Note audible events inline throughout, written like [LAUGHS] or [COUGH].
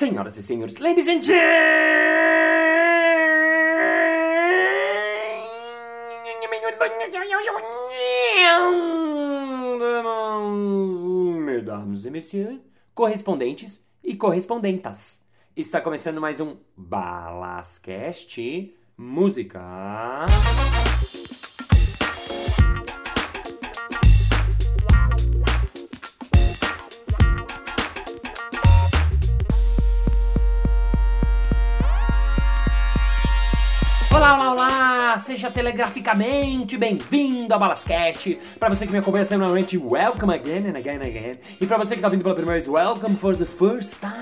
Senhoras e senhores, ladies and gentlemen, mesdames e messieurs, correspondentes e correspondentas. Está começando mais um Balascast Música. Olá, olá, olá! Seja telegraficamente bem-vindo a Balascast. Para você que me acompanha semanalmente, welcome again and again and again. E para você que tá vindo pela primeira vez, welcome for the first time.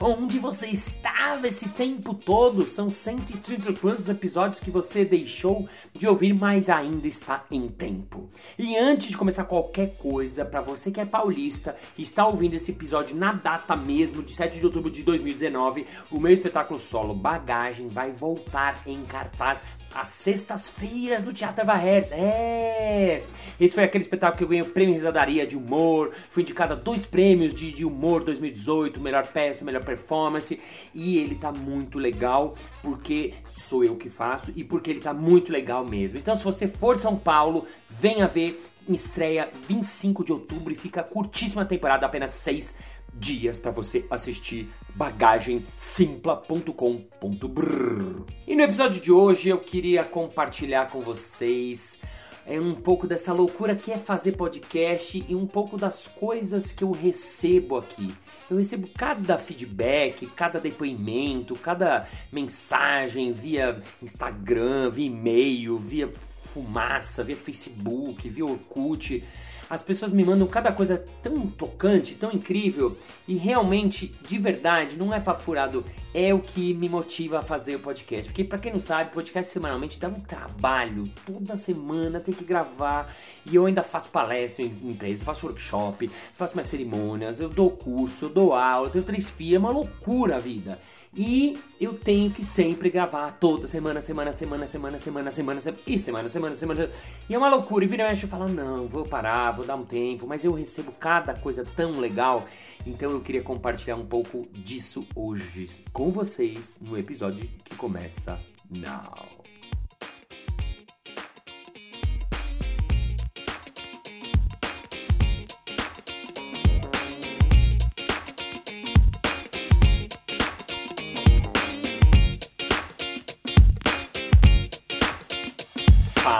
Onde você estava esse tempo todo? São 130 quantos episódios que você deixou de ouvir, mas ainda está em tempo. E antes de começar qualquer coisa, para você que é paulista e está ouvindo esse episódio na data mesmo de 7 de outubro de 2019, o meu espetáculo solo Bagagem vai voltar em cartaz às sextas-feiras no Teatro Varres. É! Esse foi aquele espetáculo que eu ganhei o prêmio Risadaria de Humor. Fui indicado a dois prêmios de, de humor 2018, melhor peça, melhor performance. E ele tá muito legal porque sou eu que faço e porque ele tá muito legal mesmo. Então, se você for de São Paulo, venha ver. Estreia 25 de outubro e fica curtíssima temporada, apenas seis dias para você assistir bagagemsimpla.com.br. E no episódio de hoje eu queria compartilhar com vocês é um pouco dessa loucura que é fazer podcast e um pouco das coisas que eu recebo aqui. Eu recebo cada feedback, cada depoimento, cada mensagem via Instagram, via e-mail, via fumaça, via Facebook, via Orkut. As pessoas me mandam cada coisa tão tocante, tão incrível e realmente, de verdade, não é papo furado, é o que me motiva a fazer o podcast. Porque para quem não sabe, podcast semanalmente dá um trabalho. Toda semana tem que gravar e eu ainda faço palestra em empresa, faço workshop, faço minhas cerimônias, eu dou curso, eu dou aula, eu tenho três filhos, é uma loucura a vida. E eu tenho que sempre gravar toda semana, semana, semana, semana, semana, semana, semana, e semana, semana, semana. E é uma loucura. E vira e mexe, eu falo, não, vou parar, vou dar um tempo. Mas eu recebo cada coisa tão legal. Então eu queria compartilhar um pouco disso hoje com vocês no episódio que começa now.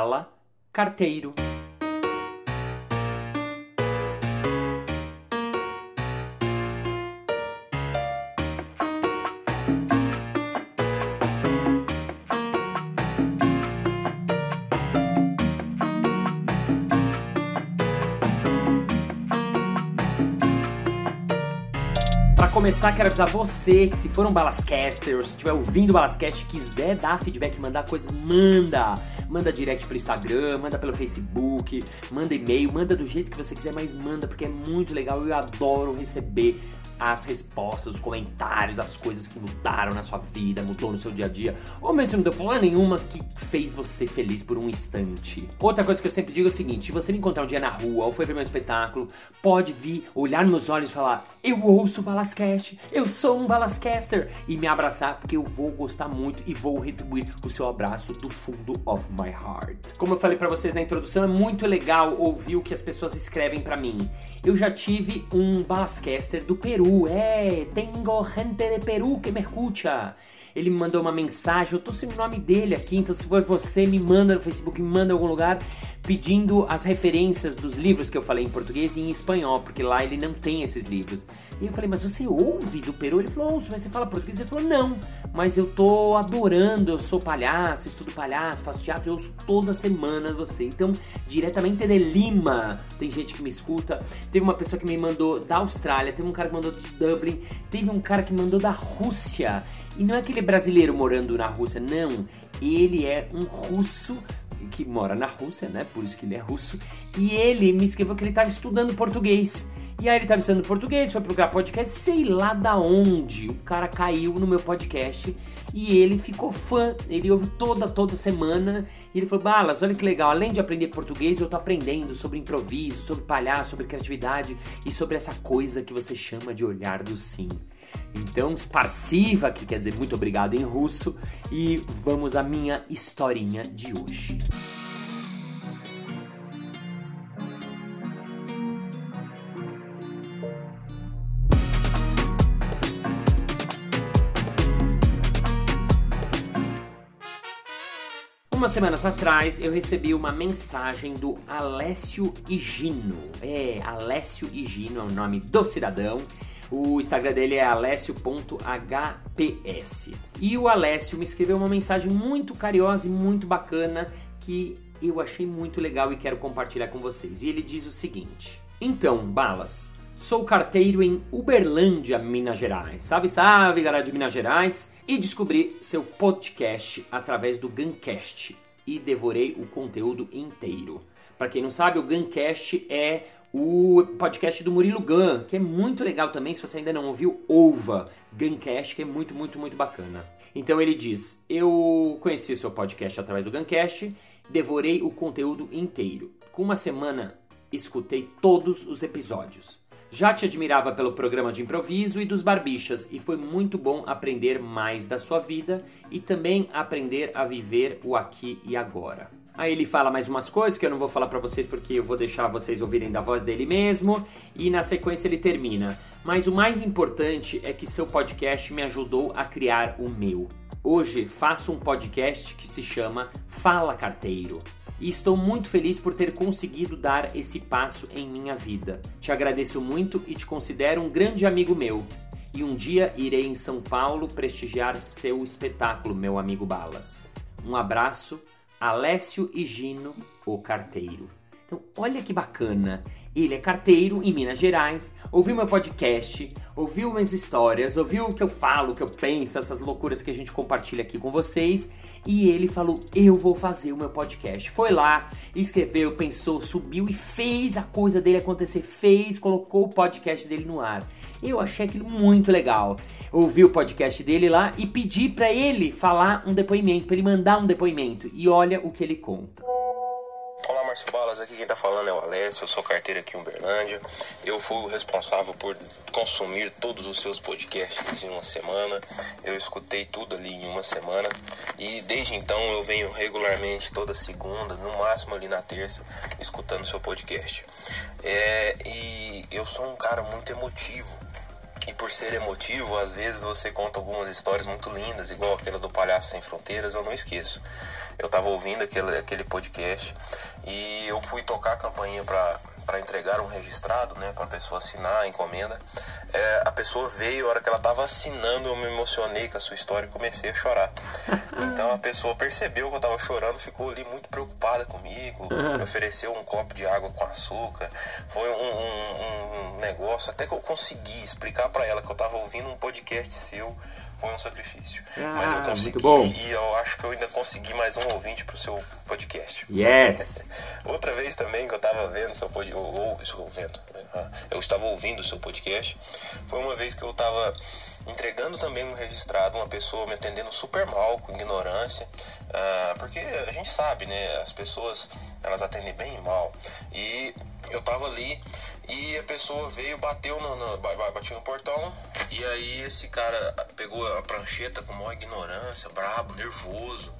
Fala Carteiro. Começar, quero avisar você que se for um Balascaster ou se estiver ouvindo Balascast quiser dar feedback, mandar coisas, manda! Manda direct pelo Instagram, manda pelo Facebook, manda e-mail, manda do jeito que você quiser, mas manda porque é muito legal. Eu adoro receber as respostas, os comentários, as coisas que mudaram na sua vida, mudou no seu dia a dia, ou mesmo não deu porra nenhuma que fez você feliz por um instante. Outra coisa que eu sempre digo é o seguinte: se você me encontrar um dia na rua ou foi ver meu espetáculo, pode vir, olhar nos olhos e falar: Eu ouço o Balascast, eu sou um Balascaster, e me abraçar, porque eu vou gostar muito e vou retribuir o seu abraço do fundo of my heart. Como eu falei para vocês na introdução, é muito legal ouvir o que as pessoas escrevem para mim. Eu já tive um Balascaster do Peru é, tengo gente de Peru que me escucha. Ele me mandou uma mensagem, eu tô sem o nome dele aqui, então se for você, me manda no Facebook, me manda em algum lugar pedindo as referências dos livros que eu falei em português e em espanhol, porque lá ele não tem esses livros. E eu falei, mas você ouve do Peru? Ele falou, ouço, mas você fala português? Ele falou, não, mas eu tô adorando, eu sou palhaço, estudo palhaço, faço teatro, eu ouço toda semana você. Então, diretamente de Lima, tem gente que me escuta. Teve uma pessoa que me mandou da Austrália, teve um cara que mandou de Dublin, teve um cara que mandou da Rússia. E não é aquele brasileiro morando na Rússia, não. Ele é um russo que mora na Rússia, né? Por isso que ele é russo. E ele me escreveu que ele estava estudando português. E aí ele estava estudando português, foi procurar podcast, sei lá da onde. O cara caiu no meu podcast e ele ficou fã. Ele ouve toda, toda semana. E ele falou: Balas, olha que legal. Além de aprender português, eu tô aprendendo sobre improviso, sobre palhaço, sobre criatividade e sobre essa coisa que você chama de olhar do sim. Então, sparsiva, que quer dizer muito obrigado em russo, e vamos à minha historinha de hoje. Umas semanas atrás eu recebi uma mensagem do Alessio Higino. É, Alessio Higino é o nome do cidadão. O Instagram dele é alessio.hps. E o Alessio me escreveu uma mensagem muito carinhosa e muito bacana que eu achei muito legal e quero compartilhar com vocês. E ele diz o seguinte: Então, balas, Sou carteiro em Uberlândia, Minas Gerais. Salve, salve, galera de Minas Gerais! E descobri seu podcast através do Guncast e devorei o conteúdo inteiro. Para quem não sabe, o Guncast é o podcast do Murilo Gun, que é muito legal também. Se você ainda não ouviu, ouva Guncast, que é muito, muito, muito bacana. Então ele diz: Eu conheci o seu podcast através do Guncast, devorei o conteúdo inteiro. Com uma semana, escutei todos os episódios. Já te admirava pelo programa de improviso e dos barbichas e foi muito bom aprender mais da sua vida e também aprender a viver o aqui e agora. Aí ele fala mais umas coisas que eu não vou falar para vocês porque eu vou deixar vocês ouvirem da voz dele mesmo e na sequência ele termina. Mas o mais importante é que seu podcast me ajudou a criar o meu. Hoje faço um podcast que se chama Fala Carteiro e estou muito feliz por ter conseguido dar esse passo em minha vida. Te agradeço muito e te considero um grande amigo meu. E um dia irei em São Paulo prestigiar seu espetáculo, meu amigo Balas. Um abraço, Alessio Higino, o carteiro. Então, olha que bacana. Ele é carteiro em Minas Gerais, ouviu meu podcast, ouviu minhas histórias, ouviu o que eu falo, o que eu penso, essas loucuras que a gente compartilha aqui com vocês e ele falou: Eu vou fazer o meu podcast. Foi lá, escreveu, pensou, subiu e fez a coisa dele acontecer. Fez, colocou o podcast dele no ar. Eu achei aquilo muito legal. Ouvi o podcast dele lá e pedi para ele falar um depoimento, para ele mandar um depoimento. E olha o que ele conta. Márcio Balas, aqui quem tá falando é o Alessio, eu sou carteiro aqui em Uberlândia. Eu fui o responsável por consumir todos os seus podcasts em uma semana. Eu escutei tudo ali em uma semana. E desde então eu venho regularmente toda segunda, no máximo ali na terça, escutando seu podcast. É, e eu sou um cara muito emotivo. E por ser emotivo, às vezes você conta algumas histórias muito lindas, igual aquela do Palhaço Sem Fronteiras, eu não esqueço. Eu tava ouvindo aquele, aquele podcast e eu fui tocar a campainha para para entregar um registrado, né, para a pessoa assinar a encomenda. É, a pessoa veio, a hora que ela estava assinando, eu me emocionei com a sua história e comecei a chorar. [LAUGHS] Então a pessoa percebeu que eu estava chorando, ficou ali muito preocupada comigo, me ofereceu um copo de água com açúcar. Foi um, um, um negócio, até que eu consegui explicar para ela que eu estava ouvindo um podcast seu foi um sacrifício. Ah, Mas eu consegui muito bom. e eu acho que eu ainda consegui mais um ouvinte pro seu podcast. Yes! [LAUGHS] Outra vez também que eu tava vendo seu podcast, ou, ou estou vendo, né? eu estava ouvindo o seu podcast, foi uma vez que eu tava entregando também um registrado, uma pessoa me atendendo super mal, com ignorância, uh, porque a gente sabe, né, as pessoas, elas atendem bem mal, e eu tava ali e a pessoa veio, bateu no, no, bateu no portão. E aí esse cara pegou a prancheta com maior ignorância, brabo, nervoso.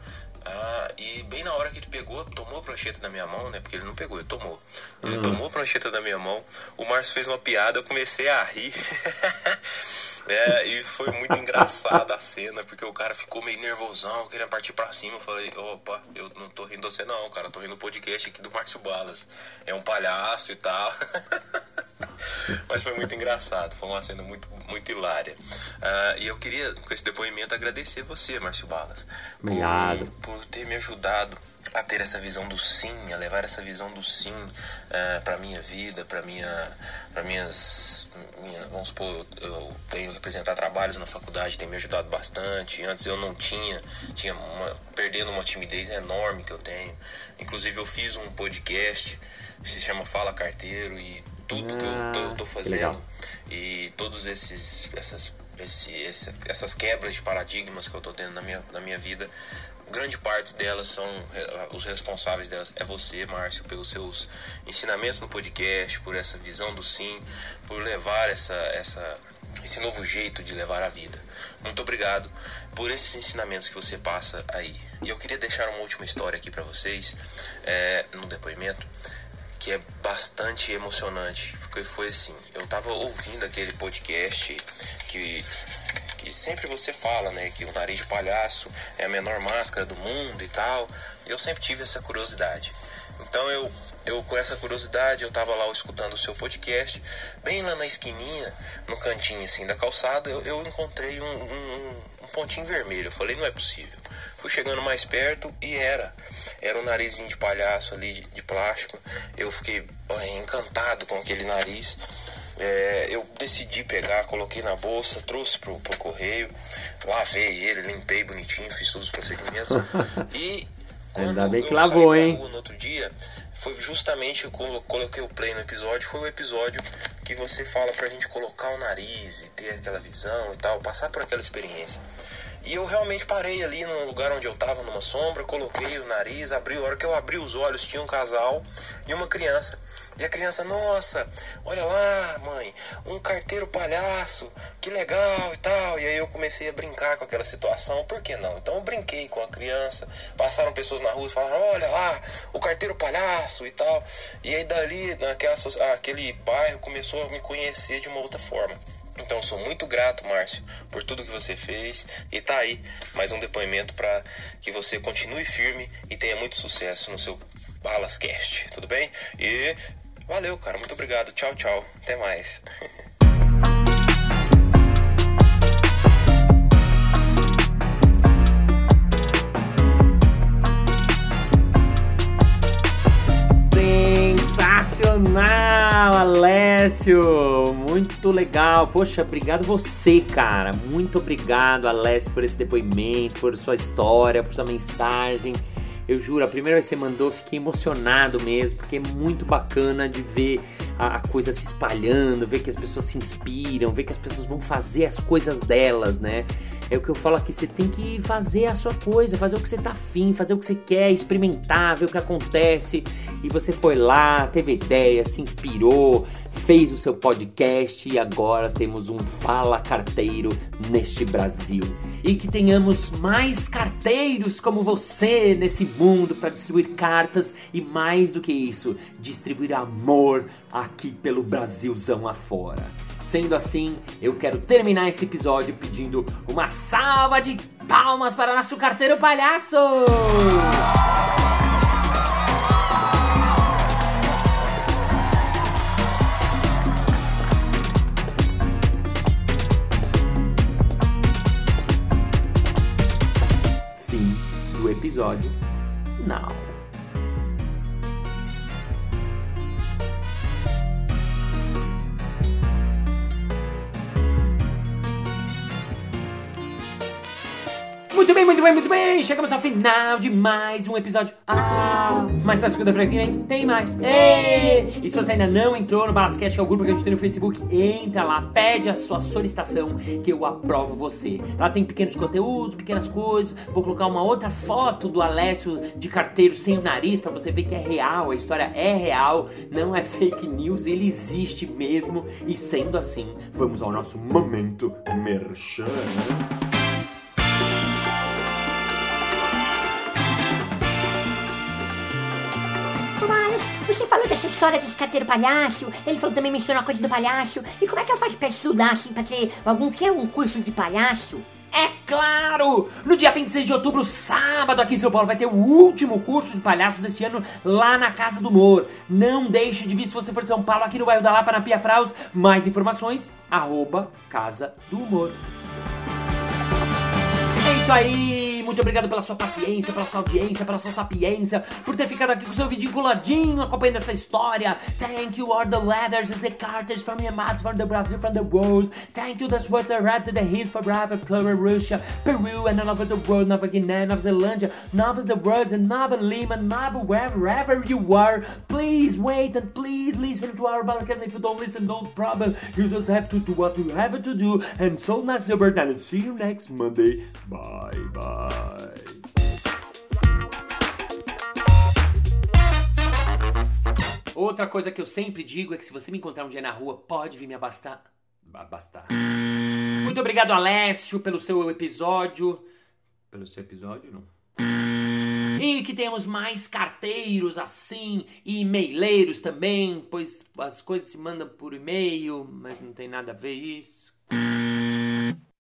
Ah, e bem na hora que ele pegou, tomou a prancheta da minha mão, né? Porque ele não pegou, ele tomou. Ele uhum. tomou a prancheta da minha mão. O Márcio fez uma piada, eu comecei a rir. [LAUGHS] É, e foi muito engraçada a cena, porque o cara ficou meio nervosão, querendo partir pra cima. Eu falei, opa, eu não tô rindo você não, cara, tô rindo do podcast aqui do Márcio Balas. É um palhaço e tal. [LAUGHS] Mas foi muito engraçado, foi uma cena muito, muito hilária. Uh, e eu queria, com esse depoimento, agradecer você, Márcio Balas, por, por ter me ajudado a ter essa visão do sim, a levar essa visão do sim uh, eh, para minha vida, para minha, para minhas, minha, vamos supor, eu tenho que apresentar trabalhos na faculdade, tem me ajudado bastante. Antes eu não tinha, tinha uma, perdendo uma timidez enorme que eu tenho. Inclusive eu fiz um podcast que se chama Fala Carteiro e tudo que eu, eu tô fazendo e todos esses essas esse, esse, essas quebras de paradigmas que eu tô tendo na minha, na minha vida grande parte delas são os responsáveis delas é você, Márcio, pelos seus ensinamentos no podcast, por essa visão do sim, por levar essa essa esse novo jeito de levar a vida. Muito obrigado por esses ensinamentos que você passa aí. E eu queria deixar uma última história aqui para vocês, é, no depoimento, que é bastante emocionante. Porque foi assim: eu tava ouvindo aquele podcast que, que sempre você fala, né? Que o nariz de palhaço é a menor máscara do mundo e tal. E eu sempre tive essa curiosidade. Então eu, eu com essa curiosidade, eu tava lá escutando o seu podcast, bem lá na esquininha, no cantinho assim da calçada, eu, eu encontrei um, um, um pontinho vermelho. Eu falei, não é possível. Fui chegando mais perto e era. Era um narizinho de palhaço ali, de, de plástico. Eu fiquei encantado com aquele nariz. É, eu decidi pegar, coloquei na bolsa, trouxe pro, pro correio, lavei ele, limpei bonitinho, fiz todos os procedimentos. [LAUGHS] e quando Ainda bem que lavou, hein? no outro dia, foi justamente quando eu coloquei o play no episódio, foi o episódio que você fala pra gente colocar o nariz e ter aquela visão e tal, passar por aquela experiência. E eu realmente parei ali no lugar onde eu tava, numa sombra, coloquei o nariz, abri, a hora que eu abri os olhos tinha um casal e uma criança. E a criança, nossa, olha lá, mãe, um carteiro palhaço, que legal e tal. E aí eu comecei a brincar com aquela situação, por que não? Então eu brinquei com a criança, passaram pessoas na rua e falaram, olha lá, o carteiro palhaço e tal. E aí dali, naquela, aquele bairro começou a me conhecer de uma outra forma. Então sou muito grato, Márcio, por tudo que você fez. E tá aí mais um depoimento para que você continue firme e tenha muito sucesso no seu Balascast, tudo bem? E valeu, cara, muito obrigado. Tchau, tchau. Até mais. [LAUGHS] Sensacional, Alessio! Muito legal. Poxa, obrigado você, cara. Muito obrigado, Alessio, por esse depoimento, por sua história, por sua mensagem. Eu juro, a primeira vez que você mandou, fiquei emocionado mesmo, porque é muito bacana de ver a, a coisa se espalhando, ver que as pessoas se inspiram, ver que as pessoas vão fazer as coisas delas, né? É o que eu falo aqui, você tem que fazer a sua coisa, fazer o que você tá afim, fazer o que você quer, experimentar, ver o que acontece. E você foi lá, teve ideia, se inspirou, fez o seu podcast e agora temos um Fala Carteiro neste Brasil. E que tenhamos mais carteiros como você nesse mundo para distribuir cartas e mais do que isso, distribuir amor aqui pelo Brasilzão afora. Sendo assim, eu quero terminar esse episódio pedindo uma salva de palmas para nosso carteiro palhaço! Muito bem, muito bem! Chegamos ao final de mais um episódio. Ah, mas na segunda-feira que vem tem mais. Ê! E se você ainda não entrou no Balascast, que é o grupo que a gente tem no Facebook, entra lá, pede a sua solicitação que eu aprovo você. Lá tem pequenos conteúdos, pequenas coisas. Vou colocar uma outra foto do Alessio de carteiro sem o nariz pra você ver que é real, a história é real, não é fake news, ele existe mesmo. E sendo assim, vamos ao nosso momento merchan. Você falou dessa história desse carteiro palhaço, ele falou também mencionou a coisa do palhaço. E como é que eu faço pra estudar, assim, pra ter algum, que é um curso de palhaço? É claro! No dia 26 de outubro, sábado, aqui em São Paulo, vai ter o último curso de palhaço desse ano lá na Casa do Humor. Não deixe de vir se você for de São Paulo, aqui no bairro da Lapa, na Pia Fraus. Mais informações, arroba Casa do Humor. É isso aí! Muito obrigado pela sua paciência, pela sua audiência, pela sua sapiência, por ter ficado aqui com o seu vidinho coladinho, acompanhando essa história. Thank you, all the leathers, the Carters from Yamato, from the Brazil, from the world. Thank you, that's what I read to the hills for Brava, Flora, Russia, Peru, and all over the world, Nova Guinea, Nova Zelândia, Nova the world, and Nova Lima, Nova wherever you are. Please wait and please listen to our podcast. If you don't listen, no problem. You just have to do what you have to do. And so nice, Robert, and see you next Monday. Bye, bye. Outra coisa que eu sempre digo é que se você me encontrar um dia na rua, pode vir me abastar. Abastar. Muito obrigado, Alessio, pelo seu episódio. Pelo seu episódio, não. E que temos mais carteiros assim, e e-maileiros também, pois as coisas se mandam por e-mail, mas não tem nada a ver isso.